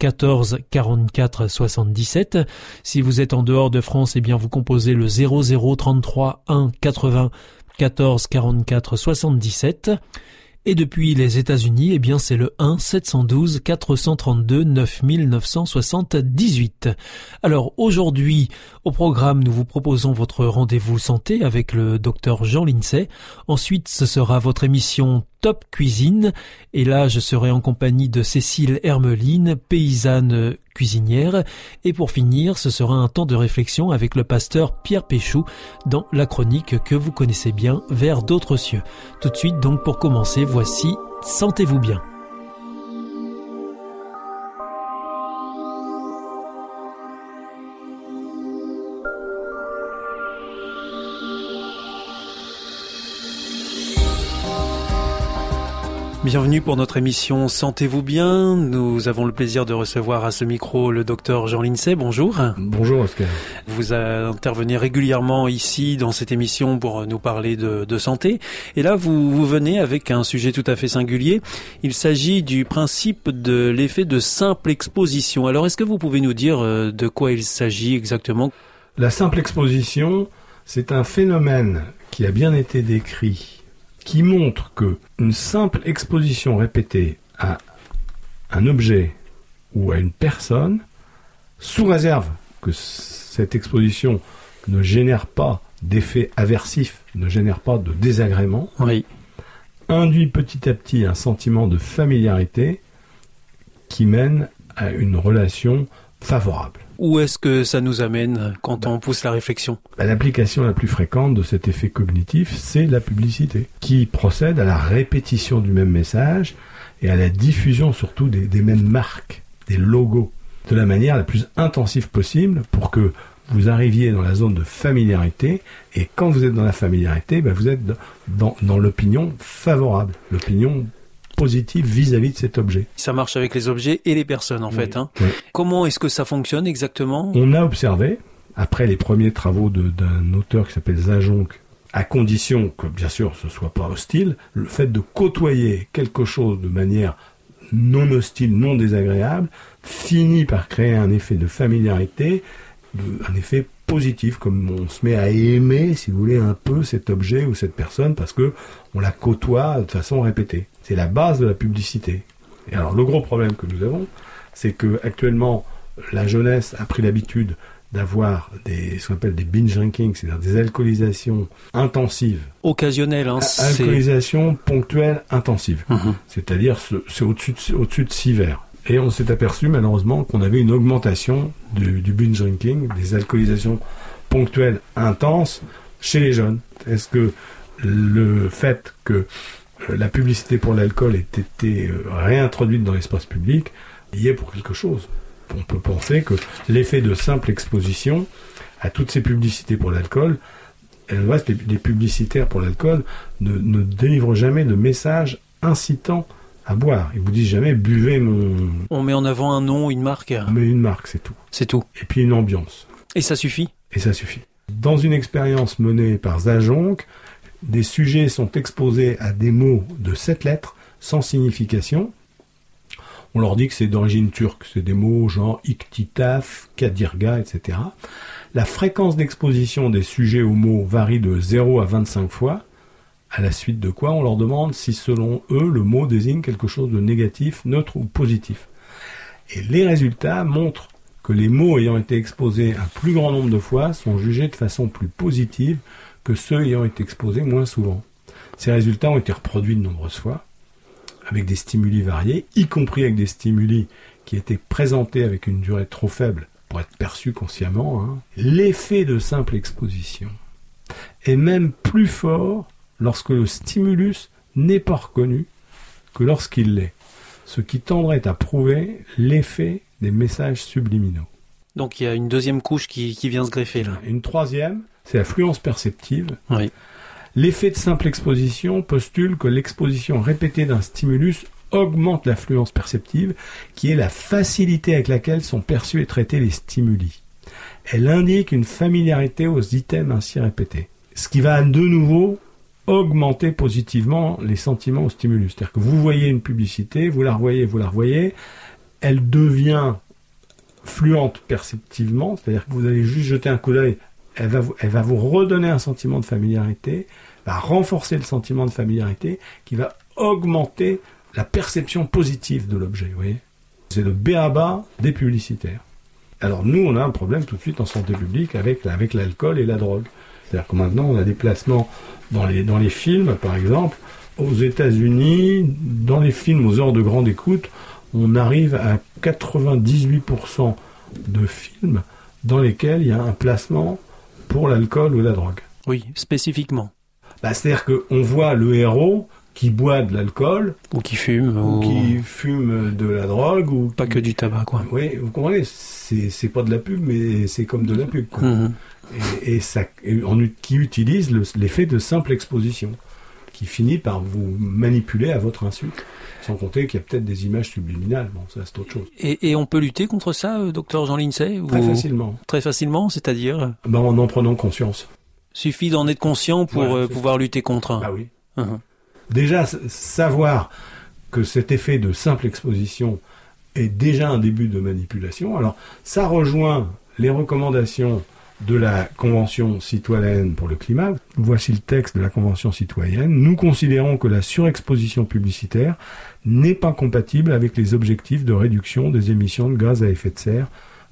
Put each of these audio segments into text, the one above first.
14 44 77. Si vous êtes en dehors de France, eh bien vous composez le 00 33 1 80 14 44 77. Et depuis les États-Unis, eh bien c'est le 1 712 432 9978. Alors aujourd'hui, au programme, nous vous proposons votre rendez-vous santé avec le docteur Jean Lincey. Ensuite, ce sera votre émission Top Cuisine. Et là, je serai en compagnie de Cécile Hermeline, paysanne cuisinière. Et pour finir, ce sera un temps de réflexion avec le pasteur Pierre Péchou dans la chronique que vous connaissez bien, Vers d'autres cieux. Tout de suite, donc, pour commencer, voici Sentez-vous bien. Bienvenue pour notre émission Sentez-vous bien. Nous avons le plaisir de recevoir à ce micro le docteur Jean Lincey. Bonjour. Bonjour Oscar. Vous intervenez régulièrement ici dans cette émission pour nous parler de, de santé. Et là, vous, vous, venez avec un sujet tout à fait singulier. Il s'agit du principe de l'effet de simple exposition. Alors, est-ce que vous pouvez nous dire euh, de quoi il s'agit exactement? La simple exposition, c'est un phénomène qui a bien été décrit qui montre que une simple exposition répétée à un objet ou à une personne, sous réserve que cette exposition ne génère pas d'effet aversif, ne génère pas de désagrément, induit petit à petit un sentiment de familiarité qui mène à une relation favorable. Où est-ce que ça nous amène quand on pousse la réflexion bah, L'application la plus fréquente de cet effet cognitif, c'est la publicité, qui procède à la répétition du même message et à la diffusion surtout des, mêmes marques, des logos, de la manière la plus intensive possible pour que vous arriviez dans la zone de familiarité, et quand vous êtes dans la familiarité, bah, vous êtes dans, dans l'opinion favorable, l'opinion positive vis-à-vis de cet objet. Ça marche avec les objets et les personnes en fait. Hein. Comment est-ce que ça fonctionne exactement? On a observé, après les premiers travaux d'un auteur qui s'appelle Zajonc, à condition que bien sûr ce soit pas hostile, le fait de côtoyer quelque chose de manière non hostile, non désagréable, finit par créer un effet de familiarité, un effet positif, comme on se met à aimer, si vous voulez, un peu cet objet ou cette personne parce que on la côtoie de façon répétée. C'est la base de la publicité. Et alors le gros problème que nous avons, c'est que actuellement la jeunesse a pris l'habitude d'avoir des ce qu'on appelle des binge drinking, c'est-à-dire des alcoolisations intensives. Occasionnelles, hein, Alcoolisation ponctuelle intensive. Mhm. C'est-à-dire c'est au-dessus de, au-dessus de six verres. Et on s'est aperçu malheureusement qu'on avait une augmentation du, binge drinking, des alcoolisations ponctuelles intenses chez les jeunes. Est-ce que le fait que euh, la publicité pour l'alcool ait été euh, réintroduite dans l'espace public, y est pour quelque chose. On peut penser que l'effet de simple exposition à toutes ces publicités pour l'alcool, les, publicitaires pour l'alcool ne, délivrent jamais de message incitant à boire. Ils vous disent jamais buvez mon. On met en avant un nom, une marque. On met une marque, c'est tout. C'est tout. Et puis une ambiance. Et ça suffit. Et ça suffit. Dans une expérience menée par Zajonc, des sujets sont exposés à des mots de sept lettres sans signification. On leur dit que c'est d'origine turque, c'est des mots genre iktitaf, kadirga, etc. La fréquence d'exposition des sujets aux mots varie de 0 à 25 fois, à la suite de quoi on leur demande si selon eux le mot désigne quelque chose de négatif, neutre ou positif. Et les résultats montrent que les mots ayant été exposés un plus grand nombre de fois sont jugés de façon plus positive que ceux ayant été exposés moins souvent. Ces résultats ont été reproduits de nombreuses fois, avec des stimuli variés, y compris avec des stimuli qui était présenté avec une durée trop faible pour être perçu consciemment, hein, l'effet de simple exposition est même plus fort lorsque le stimulus n'est pas reconnu que lorsqu'il l'est, ce qui tendrait à prouver l'effet des messages subliminaux. Donc il y a une deuxième couche qui, vient se greffer là. Une troisième, c'est l'affluence perceptive. Oui. L'effet de simple exposition postule que l'exposition répétée d'un stimulus augmente l'affluence perceptive, qui est la facilité avec laquelle sont perçus et traités les stimuli. Elle indique une familiarité aux items ainsi répétés. Ce qui va de nouveau augmenter positivement les sentiments au stimulus. C'est-à-dire que vous voyez une publicité, vous la revoyez, vous la revoyez, elle devient fluente perceptivement, c'est-à-dire que vous allez juste jeter un coup d'œil, elle va, vous, elle va vous redonner un sentiment de familiarité, va renforcer le sentiment de familiarité, qui va augmenter la perception positive de l'objet. Vous voyez C'est le béaba des publicitaires. Alors nous, on a un problème tout de suite en santé publique avec, avec l'alcool et la drogue. C'est-à-dire que maintenant, on a des placements dans les, dans les films, par exemple. Aux États-Unis, dans les films aux heures de grande écoute, on arrive à 98% de films dans lesquels il y a un placement pour l'alcool ou la drogue. Oui, spécifiquement. Bah, C'est-à-dire qu'on voit le héros qui boit de l'alcool. Ou qui fume. Ou, qui fume de la drogue. ou Pas que du tabac, quoi. Oui, vous comprenez, c'est pas de la pub, mais c'est comme de la pub. Quoi. Mhm. Et, ça, on, qui utilise l'effet de simple exposition, qui finit par vous manipuler à votre insu. Sans compter qu'il y a peut-être des images subliminales. Bon, ça, c'est autre chose. Et, on peut lutter contre ça, euh, docteur Jean Lincey Très facilement. Très facilement, c'est-à-dire ben, En en prenant conscience. Suffit d'en être conscient pour euh, pouvoir lutter contre. Ah oui. Uh-huh. Déjà, savoir que cet effet de simple exposition est déjà un début de manipulation. Alors, ça rejoint les recommandations de la Convention citoyenne pour le climat. Voici le texte de la Convention citoyenne. Nous considérons que la surexposition publicitaire n'est pas compatible avec les objectifs de réduction des émissions de gaz à effet de serre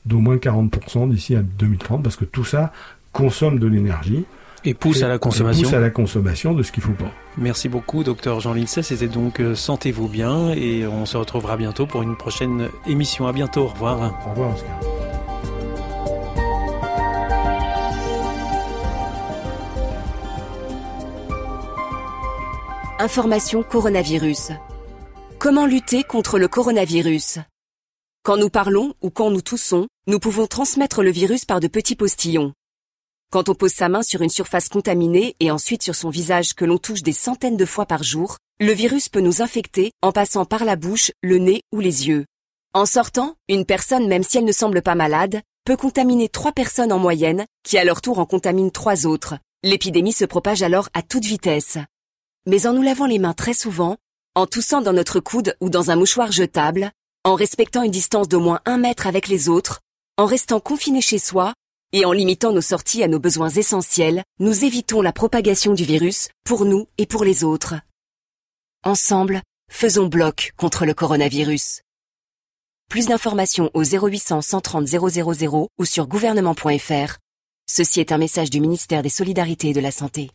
d'au moins 40% d'ici à 2030, parce que tout ça consomme de l'énergie. Et pousse à la consommation. pousse à la consommation de ce qu'il faut pas. Merci beaucoup, docteur Jean Lincey. C'était donc euh, Sentez-vous bien et on se retrouvera bientôt pour une prochaine émission. À bientôt. Au revoir. Au revoir, Oscar. Information coronavirus. Comment lutter contre le coronavirus? Quand nous parlons ou quand nous toussons, nous pouvons transmettre le virus par de petits postillons. Quand on pose sa main sur une surface contaminée et ensuite sur son visage que l'on touche des centaines de fois par jour, le virus peut nous infecter en passant par la bouche, le nez ou les yeux. En sortant, une personne, même si elle ne semble pas malade, peut contaminer trois personnes en moyenne, qui à leur tour en contaminent trois autres. L'épidémie se propage alors à toute vitesse mais en nous lavant les mains très souvent, en toussant dans notre coude ou dans un mouchoir jetable, en respectant une distance d'au moins un mètre avec les autres, en restant confiné chez soi, et en limitant nos sorties à nos besoins essentiels, nous évitons la propagation du virus pour nous et pour les autres. Ensemble, faisons bloc contre le coronavirus. Plus d'informations au 0800 130 000 ou sur gouvernement.fr. Ceci est un message du ministère des Solidarités et de la Santé.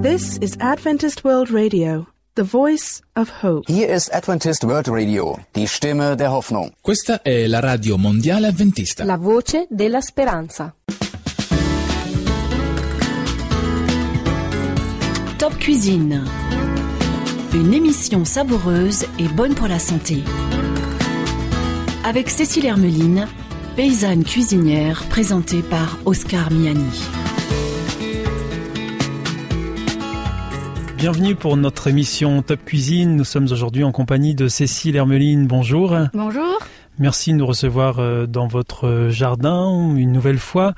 This is Adventist World Radio, the voice of hope. Hier ist Adventist World Radio, die Stimme der Hoffnung. Questa è la radio mondiale adventista. La voce della speranza. Top Cuisine. Une émission savoureuse et bonne pour la santé. Avec Cécile Hermeline, paysanne cuisinière présentée par Oscar Miani. Bienvenue pour notre émission Top Cuisine. Nous sommes aujourd'hui en compagnie de Cécile Hermeline. Bonjour. Bonjour. Merci de nous recevoir euh, dans votre jardin une nouvelle fois.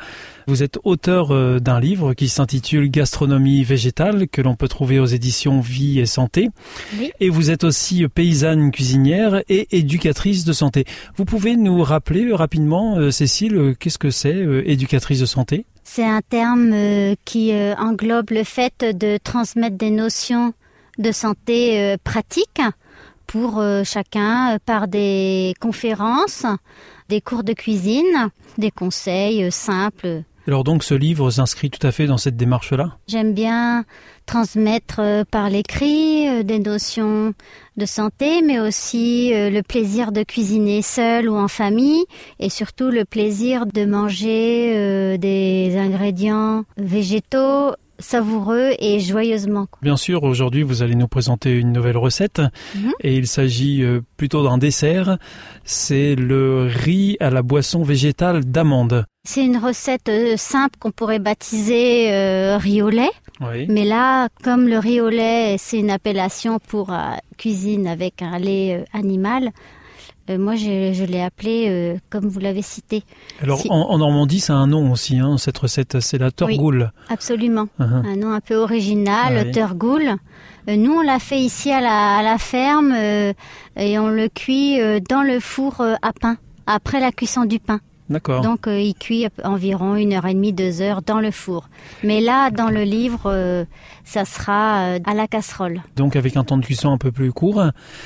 Vous êtes auteur euh, d'un livre qui s'intitule Gastronomie végétale que l'on peut trouver aux éditions Vie et Santé. Oui. Et vous êtes aussi paysanne cuisinière et éducatrice de santé. Vous pouvez nous rappeler rapidement, euh, Cécile, qu'est-ce que c'est éducatrice de santé? C'est un terme euh, qui euh, englobe le fait de transmettre des notions de santé euh, pratiques pour chacun par des conférences, des cours de cuisine, des conseils simples Alors donc ce livre s'inscrit tout à fait dans cette démarche-là? J'aime bien transmettre euh, par l'écrit euh, des notions de santé, mais aussi euh, le plaisir de cuisiner seul ou en famille, et surtout le plaisir de manger des ingrédients végétaux savoureux et joyeusement. Bien sûr, aujourd'hui vous allez nous présenter une nouvelle recette Mhm. et il s'agit euh, plutôt d'un dessert. C'est le riz à la boisson végétale d'amande. C'est une recette euh, simple qu'on pourrait baptiser euh, riz au lait. Oui. Mais là, comme le riz au lait, c'est une appellation pour euh, cuisine avec un lait animal, euh, moi je, je l'ai appelé euh, comme vous l'avez cité. Alors Si- en, en Normandie, c'est un nom aussi, hein, cette recette, c'est la torgoule. Absolument. Mhm. Un nom un peu original, Ouais. Turgoul. Euh, nous, on l'a fait ici à la, à la ferme euh, et on le cuit euh, dans le four euh, à pain, après la cuisson du pain. D'accord. Donc euh, il cuit environ une heure et demie, deux heures dans le four. Mais là, dans le livre, euh, ça sera euh, à la casserole. Donc avec un temps de cuisson un peu plus court.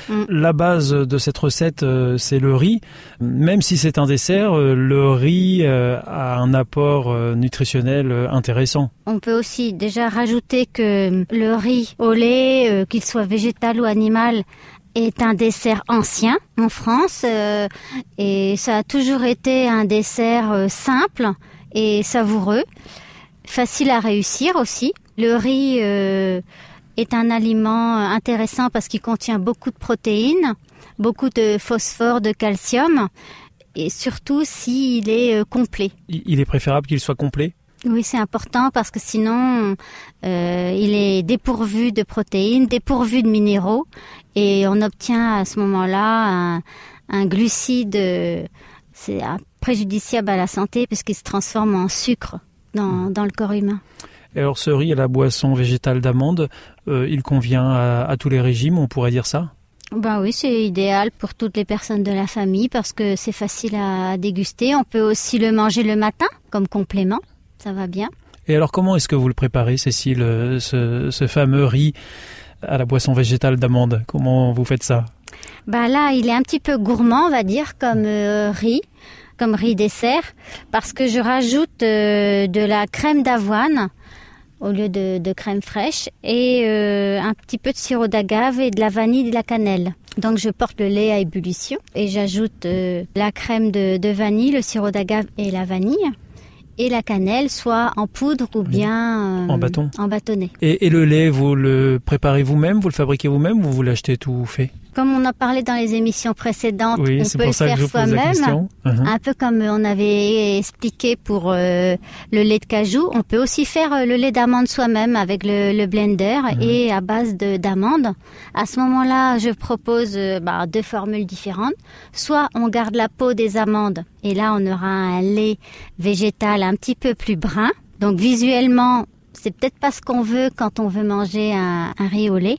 Mm. La base de cette recette, c'est le riz. Même si c'est un dessert, le riz a un apport nutritionnel intéressant. On peut aussi déjà rajouter que le riz au lait, qu'il soit végétal ou animal, est un dessert ancien en France euh, et ça a toujours été un dessert euh, simple et savoureux, facile à réussir aussi. Le riz euh, est un aliment intéressant parce qu'il contient beaucoup de protéines, beaucoup de phosphore, de calcium et surtout s'il est complet. Il est préférable qu'il soit complet? Oui, c'est important parce que sinon, euh, il est dépourvu de protéines, dépourvu de minéraux, et on obtient à ce moment-là un, un glucide, euh, c'est préjudiciable à la santé puisqu'il se transforme en sucre dans, dans le corps humain. Et alors ce riz à la boisson végétale d'amande, euh, il convient à, à tous les régimes, on pourrait dire ça? Ben oui, c'est idéal pour toutes les personnes de la famille parce que c'est facile à déguster. On peut aussi le manger le matin comme complément, ça va bien. Et alors comment est-ce que vous le préparez, Cécile, euh, ce, ce fameux riz à la boisson végétale d'amande? Comment vous faites ça? Bah là, il est un petit peu gourmand, on va dire, comme euh, riz, comme riz dessert, parce que je rajoute euh, de la crème d'avoine au lieu de, de crème fraîche et euh, un petit peu de sirop d'agave et de la vanille et de la cannelle. Donc je porte le lait à ébullition et j'ajoute euh, la crème de, de vanille, le sirop d'agave et la vanille et la cannelle, soit en poudre ou bien euh, En bâton. En bâtonnet. et, et le lait, vous le préparez vous-même, vous le fabriquez vous-même ou vous l'achetez tout fait? Comme on en parlait dans les émissions précédentes, Oui, on peut le faire soi-même. Mhm. Un peu comme on avait expliqué pour euh, le lait de cajou, on peut aussi faire euh, le lait d'amande soi-même avec le, le blender et à base de d'amande. À ce moment-là, je propose euh, bah, deux formules différentes. Soit on garde la peau des amandes et là on aura un lait végétal un petit peu plus brun. Donc visuellement, c'est peut-être pas ce qu'on veut quand on veut manger un, un riz au lait.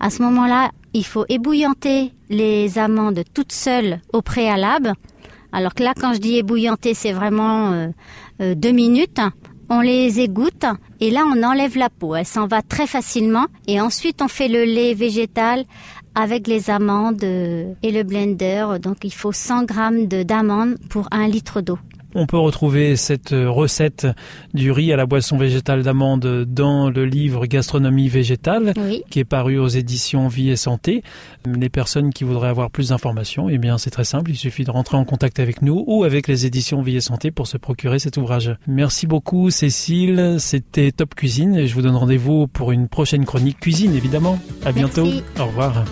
À ce moment-là, il faut ébouillanter les amandes toutes seules au préalable. Alors que là, quand je dis ébouillanter, c'est vraiment euh, euh, deux minutes. On les égoutte et là, on enlève la peau. Elle s'en va très facilement. Et ensuite, on fait le lait végétal avec les amandes euh, et le blender. Donc, il faut 100 grammes de- d'amandes pour un litre d'eau. On peut retrouver cette euh, recette du riz à la boisson végétale d'amande dans le livre Gastronomie végétale Oui. qui est paru aux éditions Vie et Santé. Les personnes qui voudraient avoir plus d'informations, eh bien c'est très simple, il suffit de rentrer en contact avec nous ou avec les éditions Vie et Santé pour se procurer cet ouvrage. Merci beaucoup Cécile, c'était Top Cuisine et je vous donne rendez-vous pour une prochaine chronique cuisine évidemment. À bientôt. Merci. Au revoir.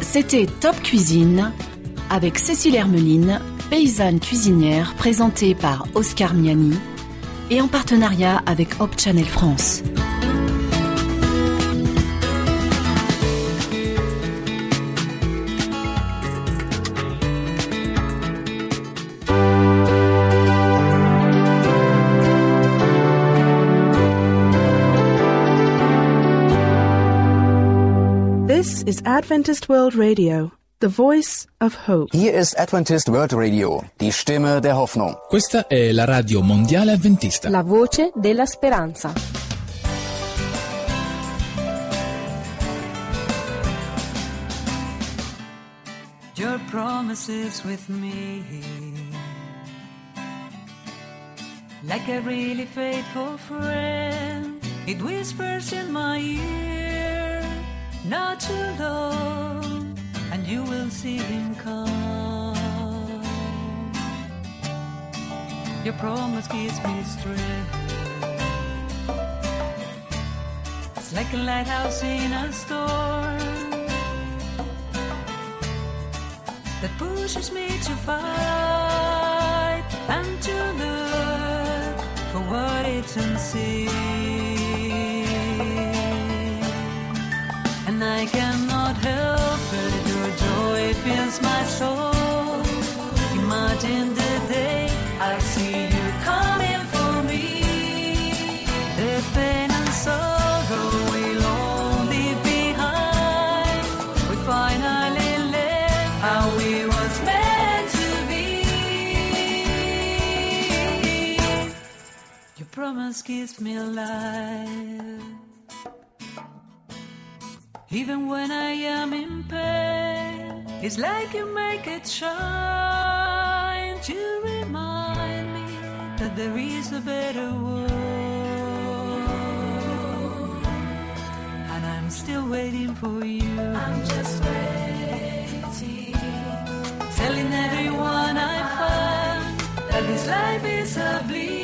C'était Top Cuisine avec Cécile Hermeline, paysanne cuisinière présentée par Oscar Miani et en partenariat avec Hop Channel France. Adventist World Radio, the voice of hope. Hier ist Adventist World Radio, die Stimme der Hoffnung. Questa è la radio mondiale adventista. La voce della speranza. Your promises with me. like a really faithful friend. It whispers in my ear, not too long, and you will see him come. Your promise gives me strength. It's like a lighthouse in a storm that pushes me to fight and to look for what it's unseen. Fills my soul. Imagine the day I see you coming for me. The pain and sorrow will all leave behind. We finally live how we was meant to be. Your promise gives me life. Even when I am in pain, it's like you make it shine to remind me that there is a better world. And I'm still waiting for you. I'm just waiting. Telling everyone I find that this life is a bleed.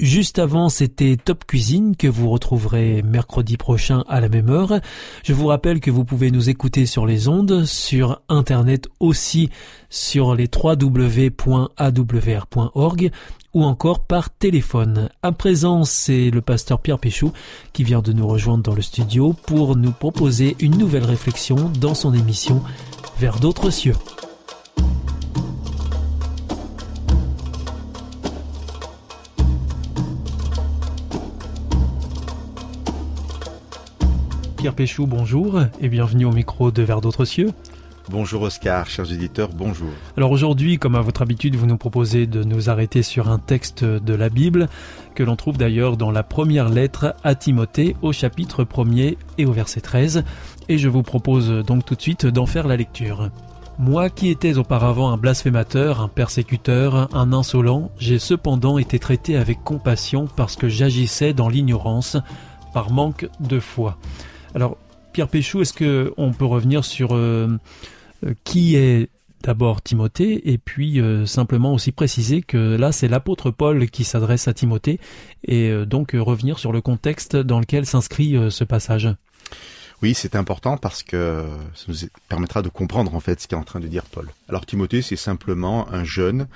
Juste avant, c'était Top Cuisine que vous retrouverez mercredi prochain à la même heure. Je vous rappelle que vous pouvez nous écouter sur les ondes, sur Internet aussi, sur les www.awr.org ou encore par téléphone. À présent, c'est le pasteur Pierre Péchou qui vient de nous rejoindre dans le studio pour nous proposer une nouvelle réflexion dans son émission Vers d'autres cieux. Pierre Péchou, bonjour et bienvenue au micro de Vers d'autres cieux. Bonjour Oscar, chers éditeurs, bonjour. Alors aujourd'hui, comme à votre habitude, vous nous proposez de nous arrêter sur un texte de la Bible, que l'on trouve d'ailleurs dans la première lettre à Timothée au chapitre 1er et au verset 13, et je vous propose donc tout de suite d'en faire la lecture. Moi qui étais auparavant un blasphémateur, un persécuteur, un insolent, j'ai cependant été traité avec compassion parce que j'agissais dans l'ignorance, par manque de foi. Alors, Pierre Péchou, est-ce que on peut revenir sur euh, euh, qui est d'abord Timothée et puis euh, simplement aussi préciser que là c'est l'apôtre Paul qui s'adresse à Timothée et donc revenir sur le contexte dans lequel s'inscrit ce passage? Oui, c'est important parce que ça nous permettra de comprendre en fait ce qu'est en train de dire Paul. Alors Timothée, c'est simplement un jeune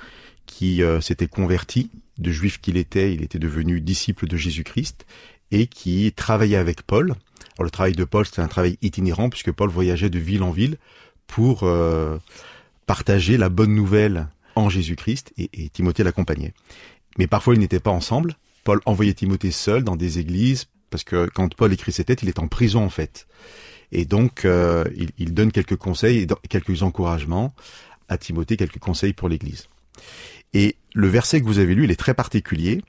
qui s'était converti, de juif qu'il était, il était devenu disciple de Jésus-Christ et qui travaillait avec Paul. Le travail de Paul, c'était un travail itinérant puisque Paul voyageait de ville en ville pour euh, partager la bonne nouvelle en Jésus-Christ et, et Timothée l'accompagnait. Mais parfois ils n'étaient pas ensemble. Paul envoyait Timothée seul dans des églises parce que quand Paul écrit ses têtes, il est en prison en fait. Et donc euh, il, il donne quelques conseils et quelques encouragements à Timothée, quelques conseils pour l'Église. Et le verset que vous avez lu, il est très particulier,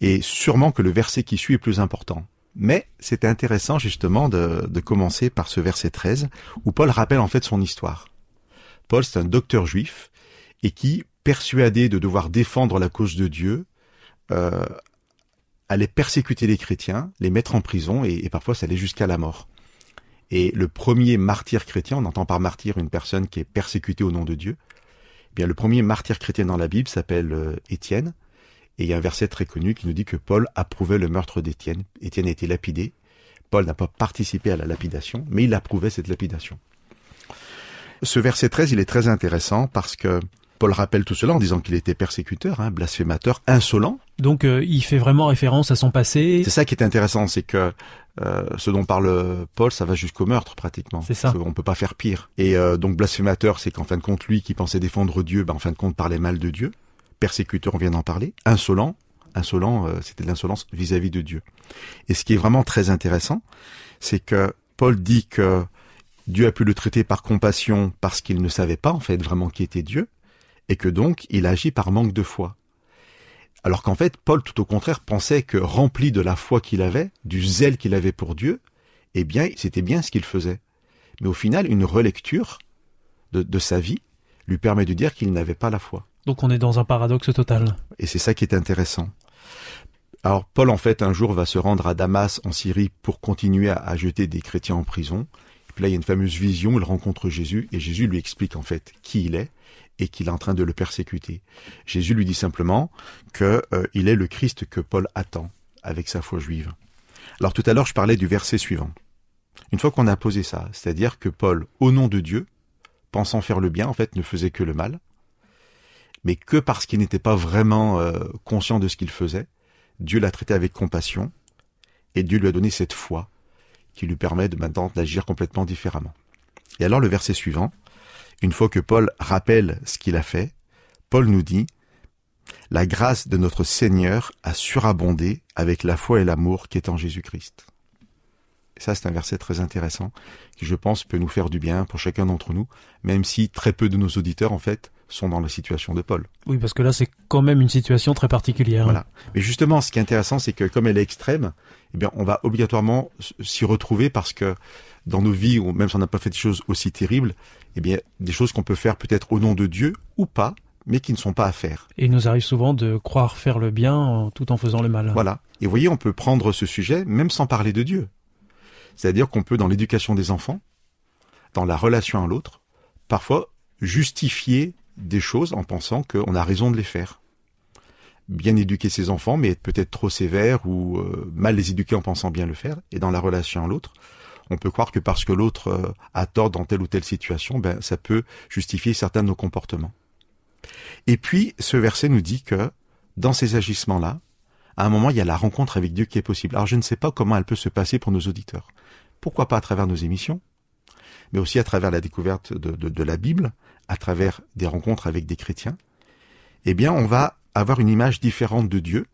et sûrement que le verset qui suit est plus important. Mais c'était intéressant justement de, commencer par ce verset 13 où Paul rappelle en fait son histoire. Paul, c'est un docteur juif et qui, persuadé de devoir défendre la cause de Dieu, euh, allait persécuter les chrétiens, les mettre en prison et, et parfois ça allait jusqu'à la mort. Et le premier martyr chrétien, on entend par martyr une personne qui est persécutée au nom de Dieu. Eh bien, le premier martyr chrétien dans la Bible s'appelle euh, Étienne. Et il y a un verset très connu qui nous dit que Paul approuvait le meurtre d'Étienne. Étienne a été lapidé. Paul n'a pas participé à la lapidation, mais il approuvait cette lapidation. Ce verset 13, il est très intéressant parce que Paul rappelle tout cela en disant qu'il était persécuteur, hein, blasphémateur, insolent. Donc euh, il fait vraiment référence à son passé. C'est ça qui est intéressant, c'est que euh, ce dont parle Paul, ça va jusqu'au meurtre pratiquement. C'est ça. On peut pas faire pire. Et euh, donc blasphémateur, c'est qu'en fin de compte, lui qui pensait défendre Dieu, ben, en fin de compte parlait mal de Dieu. Persécuteur, on vient d'en parler. Insolent, insolent, euh, c'était de l'insolence vis-à-vis de Dieu. Et ce qui est vraiment très intéressant, c'est que Paul dit que Dieu a pu le traiter par compassion parce qu'il ne savait pas en fait vraiment qui était Dieu, et que donc il agit par manque de foi. Alors qu'en fait, Paul, tout au contraire, pensait que rempli de la foi qu'il avait, du zèle qu'il avait pour Dieu, eh bien, c'était bien ce qu'il faisait. Mais au final, une relecture de, de sa vie lui permet de dire qu'il n'avait pas la foi. Donc on est dans un paradoxe total. Et c'est ça qui est intéressant. Alors Paul, en fait, un jour va se rendre à Damas, en Syrie, pour continuer à, jeter des chrétiens en prison. Puis là, il y a une fameuse vision, il rencontre Jésus, et Jésus lui explique en fait qui il est, et qu'il est en train de le persécuter. Jésus lui dit simplement que euh, il est le Christ que Paul attend avec sa foi juive. Alors tout à l'heure, je parlais du verset suivant. Une fois qu'on a posé ça, c'est-à-dire que Paul, au nom de Dieu, pensant faire le bien, en fait, ne faisait que le mal, mais que parce qu'il n'était pas vraiment euh, conscient de ce qu'il faisait, Dieu l'a traité avec compassion, et Dieu lui a donné cette foi qui lui permet de maintenant d'agir complètement différemment. Et alors le verset suivant, une fois que Paul rappelle ce qu'il a fait, Paul nous dit La grâce de notre Seigneur a surabondé avec la foi et l'amour qui est en Jésus-Christ. Ça, c'est un verset très intéressant qui, je pense, peut nous faire du bien pour chacun d'entre nous, même si très peu de nos auditeurs, en fait, sont dans la situation de Paul. Oui, parce que là, c'est quand même une situation très particulière. Voilà. Mais justement, ce qui est intéressant, c'est que comme elle est extrême, eh bien, on va obligatoirement s'y retrouver parce que dans nos vies, ou même si on n'a pas fait des choses aussi terribles, eh bien, des choses qu'on peut faire peut-être au nom de Dieu ou pas, mais qui ne sont pas à faire. Et il nous arrive souvent de croire faire le bien tout en faisant le mal. Voilà. Et vous voyez, on peut prendre ce sujet même sans parler de Dieu. C'est-à-dire qu'on peut, dans l'éducation des enfants, dans la relation à l'autre, parfois justifier des choses en pensant qu'on a raison de les faire. Bien éduquer ses enfants, mais être peut-être trop sévère ou euh, mal les éduquer en pensant bien le faire. Et dans la relation à l'autre, on peut croire que parce que l'autre euh, a tort dans telle ou telle situation, ben, ça peut justifier certains de nos comportements. Et puis, ce verset nous dit que dans ces agissements-là, à un moment, il y a la rencontre avec Dieu qui est possible. Alors, je ne sais pas comment elle peut se passer pour nos auditeurs. Pourquoi pas à travers nos émissions, mais aussi à travers la découverte de, la Bible, à travers des rencontres avec des chrétiens. Eh bien, on va avoir une image différente de Dieu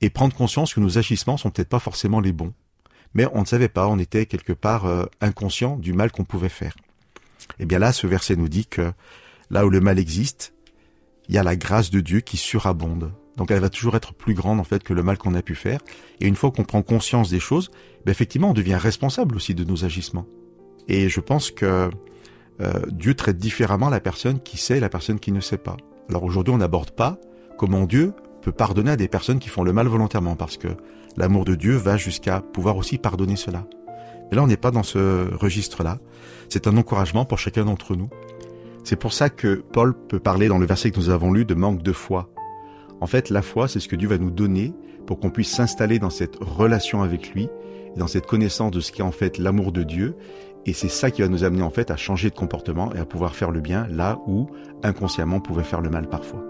et prendre conscience que nos agissements sont peut-être pas forcément les bons mais on ne savait pas, on était quelque part euh, inconscient du mal qu'on pouvait faire. Et bien là, ce verset nous dit que là où le mal existe, il y a la grâce de Dieu qui surabonde. Donc elle va toujours être plus grande en fait que le mal qu'on a pu faire. Et une fois qu'on prend conscience des choses, ben effectivement, on devient responsable aussi de nos agissements. Et je pense que euh, Dieu traite différemment la personne qui sait et la personne qui ne sait pas. Alors aujourd'hui, on n'aborde pas comment Dieu peut pardonner à des personnes qui font le mal volontairement, parce que l'amour de Dieu va jusqu'à pouvoir aussi pardonner cela. Mais là, on n'est pas dans ce registre-là. C'est un encouragement pour chacun d'entre nous. C'est pour ça que Paul peut parler dans le verset que nous avons lu de manque de foi. En fait, la foi, c'est ce que Dieu va nous donner pour qu'on puisse s'installer dans cette relation avec lui, dans cette connaissance de ce qu'est en fait l'amour de Dieu. Et c'est ça qui va nous amener en fait à changer de comportement et à pouvoir faire le bien là où inconsciemment on pouvait faire le mal parfois.